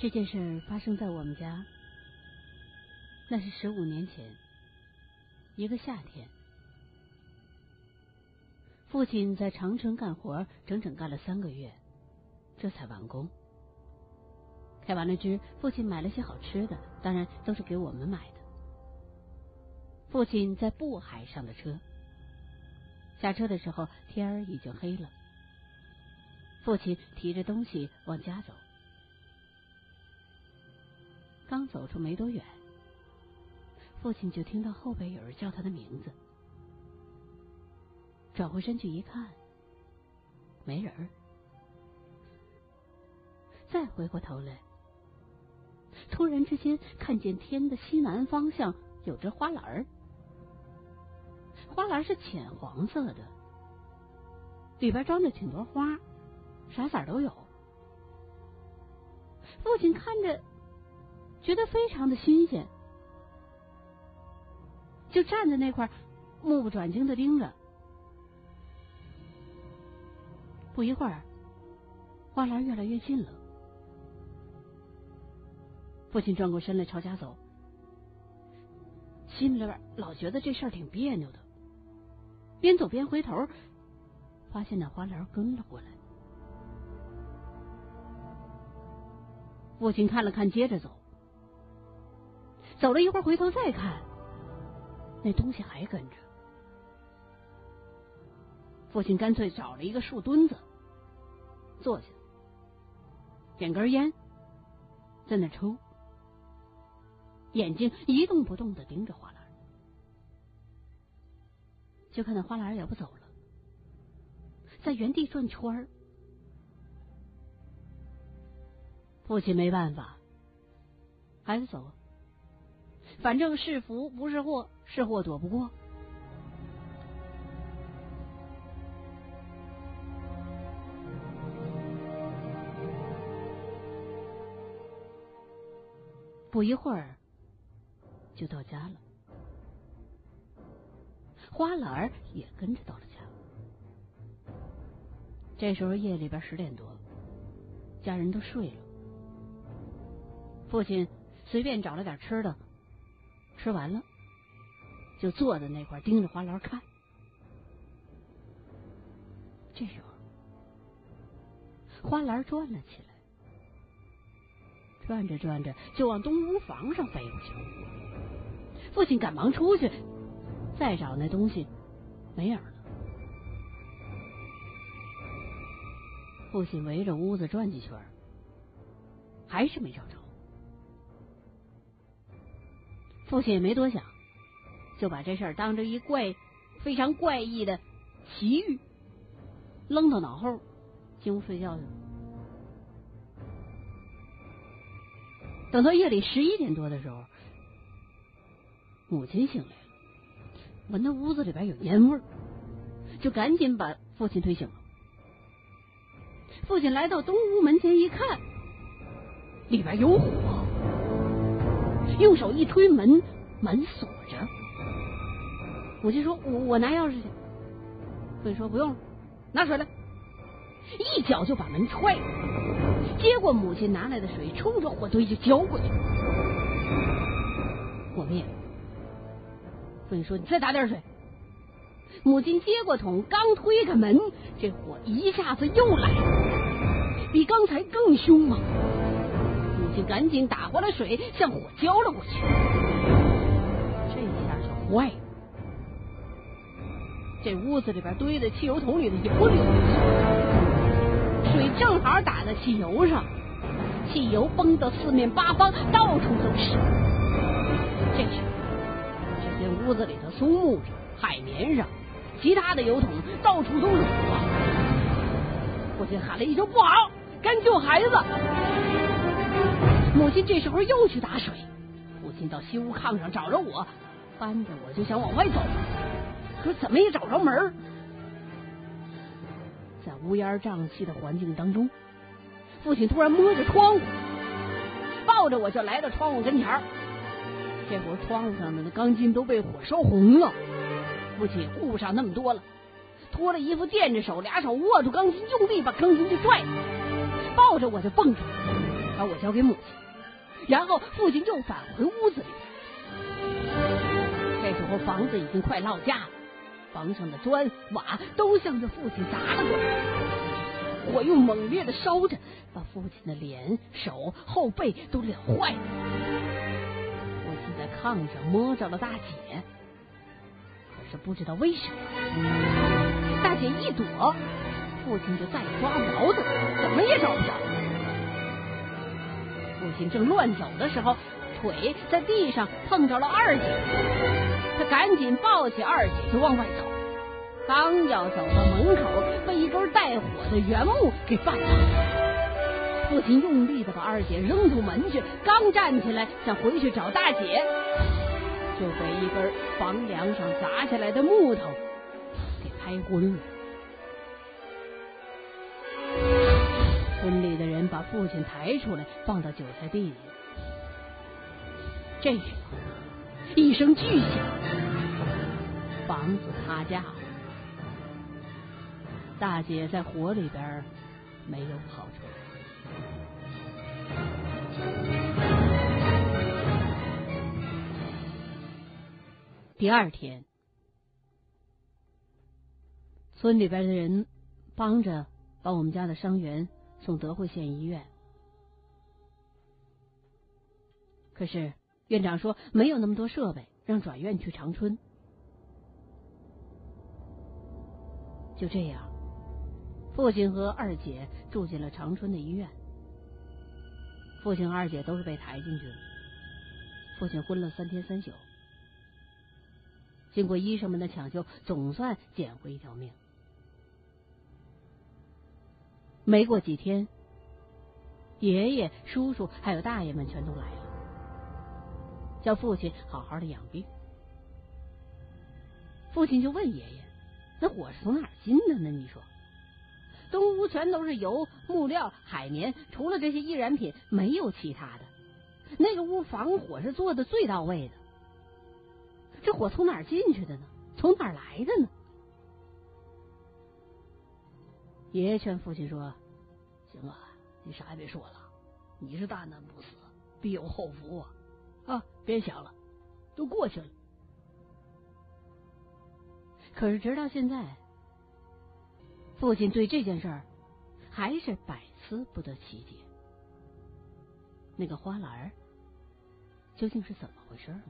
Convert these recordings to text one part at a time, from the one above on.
这件事发生在我们家，那是十五年前，一个夏天。父亲在长春干活，整整干了三个月，这才完工。开完了支，父亲买了些好吃的，当然都是给我们买的。父亲在渤海上的车，下车的时候天已经黑了。父亲提着东西往家走。刚走出没多远，父亲就听到后边有人叫他的名字。转回身去一看，没人。再回过头来，突然之间看见天的西南方向有只花篮儿，花篮是浅黄色的，里边装着挺多花，啥色都有。父亲看着。觉得非常的新鲜，就站在那块目不转睛的盯着。不一会儿，花篮越来越近了。父亲转过身来朝家走，心里边老觉得这事儿挺别扭的，边走边回头，发现那花篮跟了过来。父亲看了看，接着走。走了一会儿，回头再看，那东西还跟着。父亲干脆找了一个树墩子坐下，点根烟，在那抽，眼睛一动不动的盯着花篮，就看那花篮也不走了，在原地转圈。父亲没办法，还是走。反正是福不是祸，是祸躲不过。不一会儿就到家了，花篮也跟着到了家。这时候夜里边十点多，家人都睡了，父亲随便找了点吃的。吃完了，就坐在那块盯着花篮看。这时候，花篮转了起来，转着转着就往东屋房上飞过去。父亲赶忙出去，再找那东西，没影了。父亲围着屋子转几圈，还是没找着。父亲也没多想，就把这事儿当成一怪、非常怪异的奇遇，扔到脑后，进屋睡觉去了。等到夜里十一点多的时候，母亲醒来了，闻到屋子里边有烟味，就赶紧把父亲推醒了。父亲来到东屋门前一看，里边有火。用手一推门，门锁着。母亲说：“我我拿钥匙去。”父亲说：“不用了，拿水来。”一脚就把门踹了，接过母亲拿来的水，冲着火堆就浇过去。火灭了。父亲说：“你再打点水。”母亲接过桶，刚推开门，这火一下子又来了，比刚才更凶猛。赶紧打过来水，向火浇了过去。这下就坏了。这屋子里边堆的汽油桶里的油流出去，水正好打在汽油上，汽油崩得四面八方，到处都是。这时，只见屋子里的松木上、海绵上、其他的油桶到处都是火。父亲喊了一声：“不好，赶紧救孩子！”母亲这时候又去打水，父亲到西屋炕上找着我，搬着我就想往外走，可怎么也找不着门。在乌烟瘴气的环境当中，父亲突然摸着窗户，抱着我就来到窗户跟前这会儿窗户上的那钢筋都被火烧红了，父亲顾不上那么多了，脱了衣服垫着手，俩手握住钢筋，用力把钢筋就拽，抱着我就蹦出来。把我交给母亲，然后父亲又返回屋子里。这时候房子已经快落架了，房上的砖瓦都向着父亲砸了过来，火用猛烈的烧着，把父亲的脸、手、后背都燎坏了。父亲在炕上摸着了大姐，可是不知道为什么，大姐一躲，父亲就再抓不着她，怎么也找不着。父亲正乱走的时候，腿在地上碰着了二姐。他赶紧抱起二姐就往外走，刚要走到门口，被一根带火的原木给绊倒。父亲用力的把二姐扔出门去，刚站起来想回去找大姐，就被一根房梁上砸下来的木头给拍昏了。村里的人把父亲抬出来，放到韭菜地里。这时候。一声巨响，房子塌架了。大姐在火里边没有跑出来。第二天，村里边的人帮着把我们家的伤员送德惠县医院，可是。院长说：“没有那么多设备，让转院去长春。”就这样，父亲和二姐住进了长春的医院。父亲和二姐都是被抬进去的。父亲昏了三天三宿，经过医生们的抢救，总算捡回一条命。没过几天，爷爷、叔叔还有大爷们全都来了。叫父亲好好的养病。父亲就问爷爷：“那火是从哪儿进的呢？你说，东屋全都是油、木料、海绵，除了这些易燃品，没有其他的。那个屋防火是做的最到位的。这火从哪儿进去的呢？从哪儿来的呢？”爷爷劝父亲说：“行了，你啥也别说了，你是大难不死，必有后福啊。”啊，别想了，都过去了。可是直到现在，父亲对这件事儿还是百思不得其解。那个花篮究竟是怎么回事呢？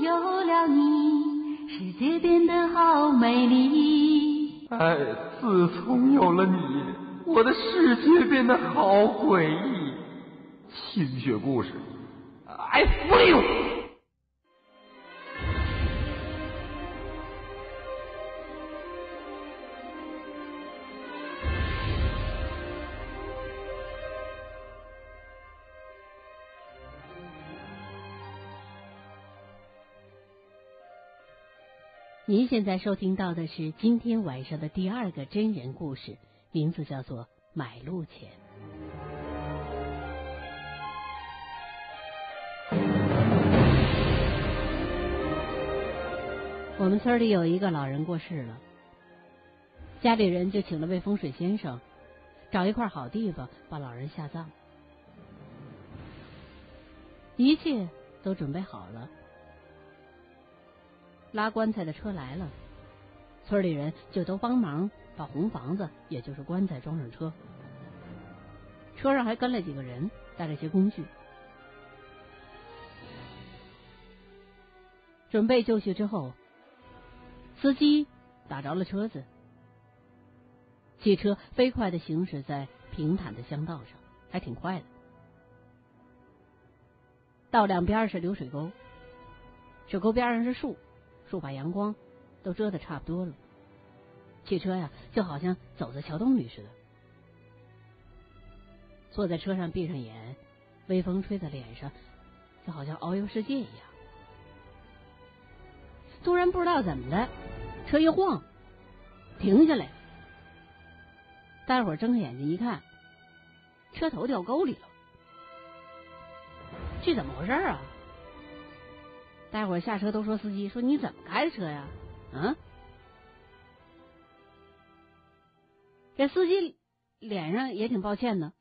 有了你，世界变得好美丽。哎，自从有了你，我的世界变得好诡异。清雪故事，I feel。您现在收听到的是今天晚上的第二个真人故事，名字叫做《买路钱》。我们村里有一个老人过世了，家里人就请了位风水先生，找一块好地方把老人下葬，一切都准备好了。拉棺材的车来了，村里人就都帮忙把红房子，也就是棺材装上车。车上还跟了几个人，带了些工具。准备就绪之后，司机打着了车子，汽车飞快的行驶在平坦的乡道上，还挺快的。道两边是流水沟，水沟边上是树。树把阳光都遮的差不多了，汽车呀就好像走在桥洞里似的。坐在车上闭上眼，微风吹在脸上，就好像遨游世界一样。突然不知道怎么的，车一晃，停下来。大伙睁开眼睛一看，车头掉沟里了，这怎么回事啊？大伙下车都说司机说你怎么开的车呀？嗯，这司机脸上也挺抱歉的，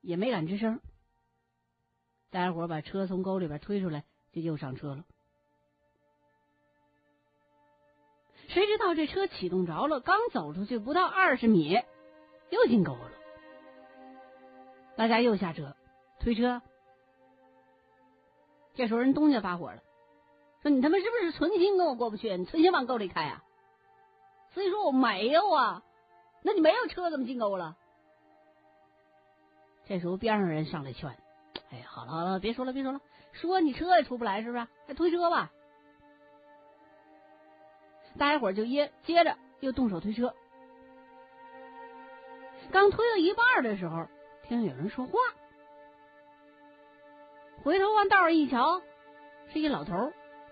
也没敢吱声。大伙把车从沟里边推出来，就又上车了。谁知道这车启动着了，刚走出去不到二十米，又进沟了。大家又下车推车。这时候人东家发火了，说：“你他妈是不是存心跟我过不去？你存心往沟里开啊？”司机说：“我没有啊，那你没有车怎么进沟了？”这时候边上人上来劝：“哎，好了好了，别说了别说了，说你车也出不来是不是？还推车吧。”大家伙就接接着又动手推车，刚推到一半的时候，听有人说话，回头往道上一瞧，是一老头，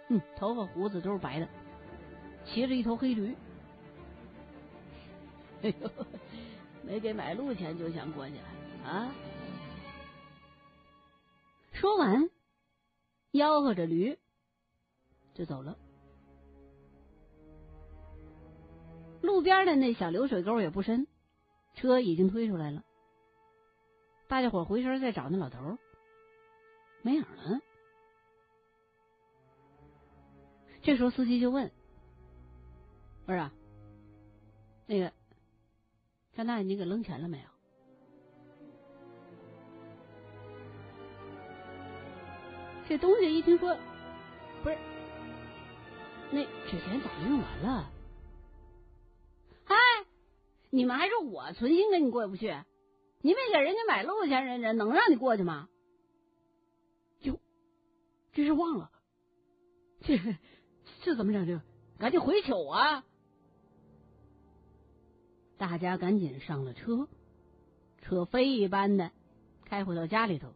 嗯，头发胡子都是白的，骑着一头黑驴，哎呦，没给买路钱就想过去啊！说完，吆喝着驴就走了。路边的那小流水沟也不深，车已经推出来了。大家伙回身再找那老头，没影了。这时候司机就问：“不是，那个张大爷，你给扔钱了没有？”这东西一听说，不是，那纸钱早就用完了。你们还是我存心跟你过不去？你没给人家买路钱，人人能让你过去吗？哟，这是忘了，这 这怎么整？这赶紧回糗啊！大家赶紧上了车，车飞一般的开回到家里头。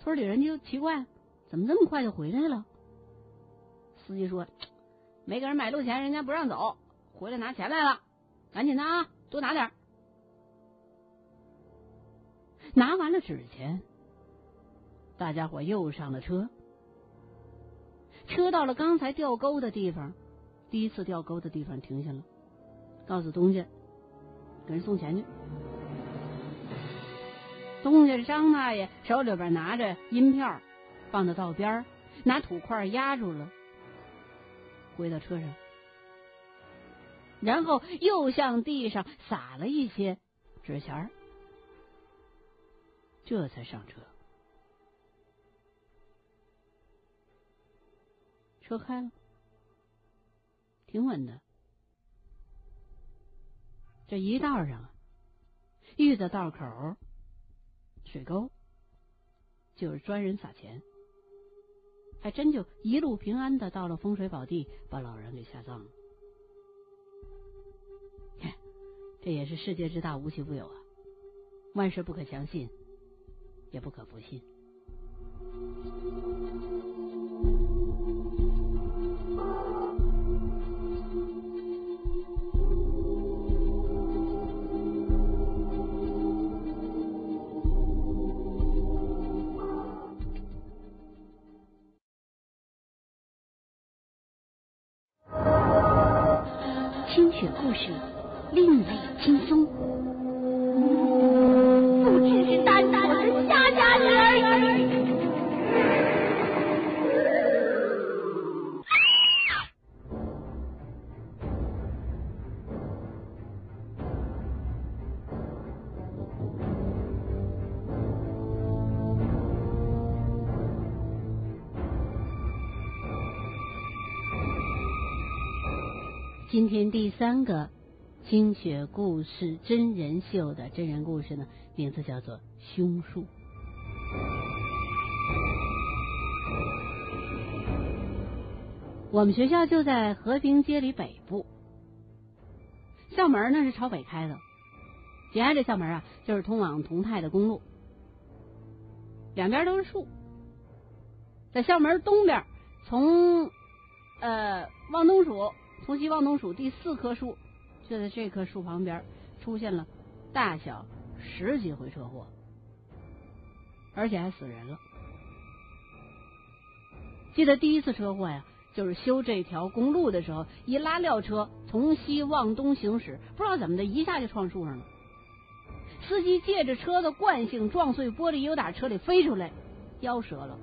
村里人就奇怪，怎么这么快就回来了？司机说，没给人买路钱，人家不让走，回来拿钱来了。赶紧的啊，多拿点拿完了纸钱，大家伙又上了车。车到了刚才掉沟的地方，第一次掉沟的地方停下了，告诉东家给人送钱去。东家张大爷手里边拿着银票，放到道边，拿土块压住了，回到车上。然后又向地上撒了一些纸钱这才上车。车开了，挺稳的。这一道上遇到道口水沟，就是专人撒钱，还真就一路平安的到了风水宝地，把老人给下葬了。这也是世界之大，无奇不有啊！万事不可相信，也不可不信。雪故事。另类轻松，不只是大今天第三个。清雪故事真人秀的真人故事呢，名字叫做《凶树》。我们学校就在和平街里北部，校门呢是朝北开的，紧挨着校门啊就是通往同泰的公路，两边都是树。在校门东边，从呃，望东数从西望东数第四棵树，就在这棵树旁边出现了大小十几回车祸，而且还死人了。记得第一次车祸呀，就是修这条公路的时候，一拉料车从西往东行驶，不知道怎么的，一下就撞树上了。司机借着车的惯性撞碎玻璃，又打车里飞出来，腰折了，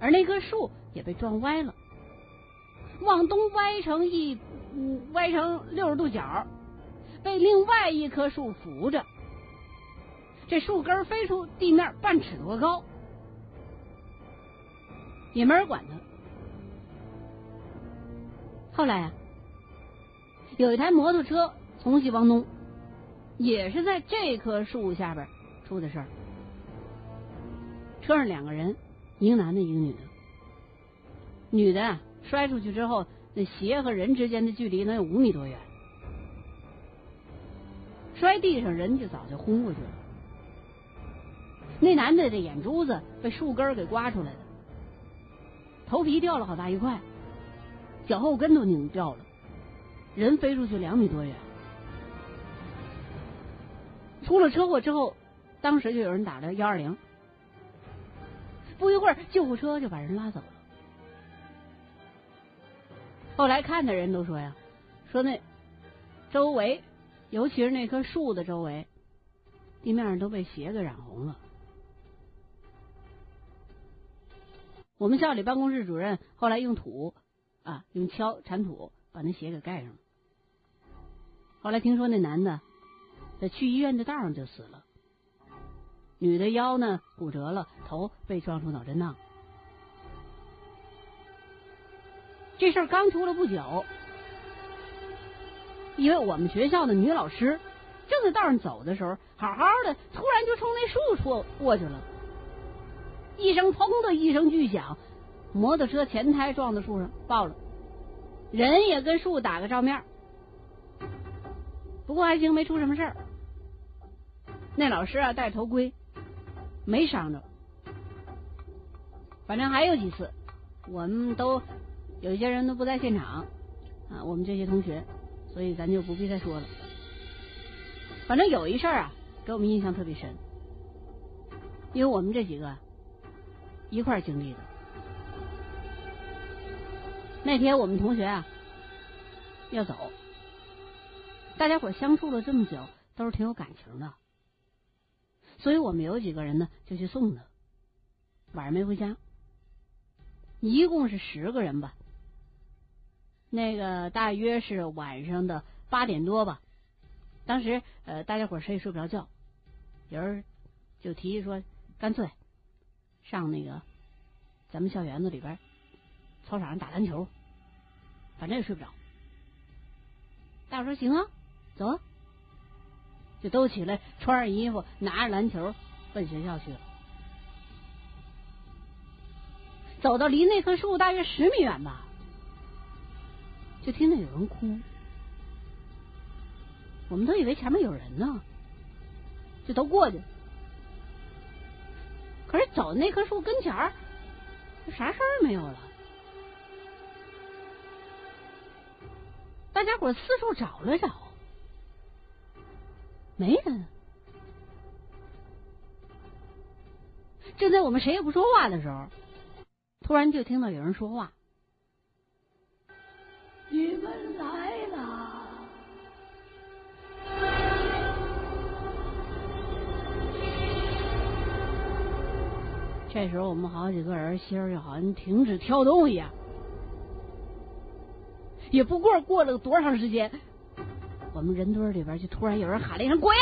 而那棵树也被撞歪了，往东歪成一歪成六十度角，被另外一棵树扶着，这树根飞出地面半尺多高，也没人管他。后来啊，有一台摩托车从西往东。也是在这棵树下边出的事儿。车上两个人，一个男的，一个女的。女的摔出去之后，那鞋和人之间的距离能有五米多远，摔地上人就早就昏过去了。那男的的眼珠子被树根给刮出来的，头皮掉了好大一块，脚后跟都拧掉了，人飞出去两米多远。出了车祸之后，当时就有人打了幺二零，不一会儿救护车就把人拉走了。后来看的人都说呀，说那周围，尤其是那棵树的周围，地面上都被血给染红了。我们校里办公室主任后来用土啊，用锹铲土把那血给盖上了。后来听说那男的。在去医院的道上就死了，女的腰呢骨折了，头被撞出脑震荡。这事刚出了不久，因为我们学校的女老师正在道上走的时候，好好的，突然就冲那树戳过去了，一声“砰”的一声巨响，摩托车前胎撞到树上爆了，人也跟树打个照面，不过还行，没出什么事儿。那老师啊，戴头盔，没伤着。反正还有几次，我们都有些人都不在现场啊，我们这些同学，所以咱就不必再说了。反正有一事儿啊，给我们印象特别深，因为我们这几个一块儿经历的。那天我们同学啊要走，大家伙相处了这么久，都是挺有感情的。所以我们有几个人呢，就去送他，晚上没回家，一共是十个人吧。那个大约是晚上的八点多吧，当时呃大家伙谁也睡不着觉，有人就提议说，干脆上那个咱们校园子里边操场上打篮球，反正也睡不着。大伙说行啊，走啊。就都起来，穿上衣服，拿着篮球奔学校去了。走到离那棵树大约十米远吧，就听到有人哭。我们都以为前面有人呢，就都过去。可是走那棵树跟前儿，啥事儿没有了。大家伙四处找了找。没人。正在我们谁也不说话的时候，突然就听到有人说话：“你们来了。”这时候，我们好几个人心儿就好像停止跳动一样。也不过过了多长时间。我们人堆里边就突然有人喊了一声“滚”，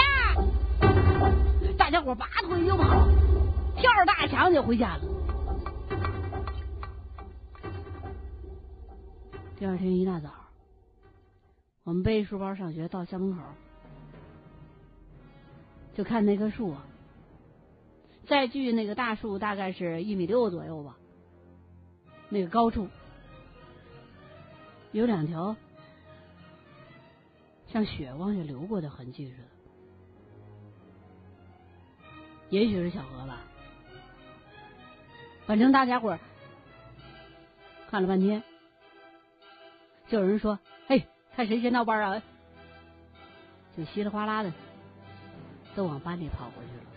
大家伙拔腿就跑，跳着大墙就回家了。第二天一大早，我们背书包上学，到校门口，就看那棵树啊，再距那个大树大概是一米六左右吧，那个高处有两条。像血往下流过的痕迹似的，也许是小河吧。反正大家伙看了半天，就有人说：“嘿，看谁先到班啊！”就稀里哗啦的都往班里跑过去了。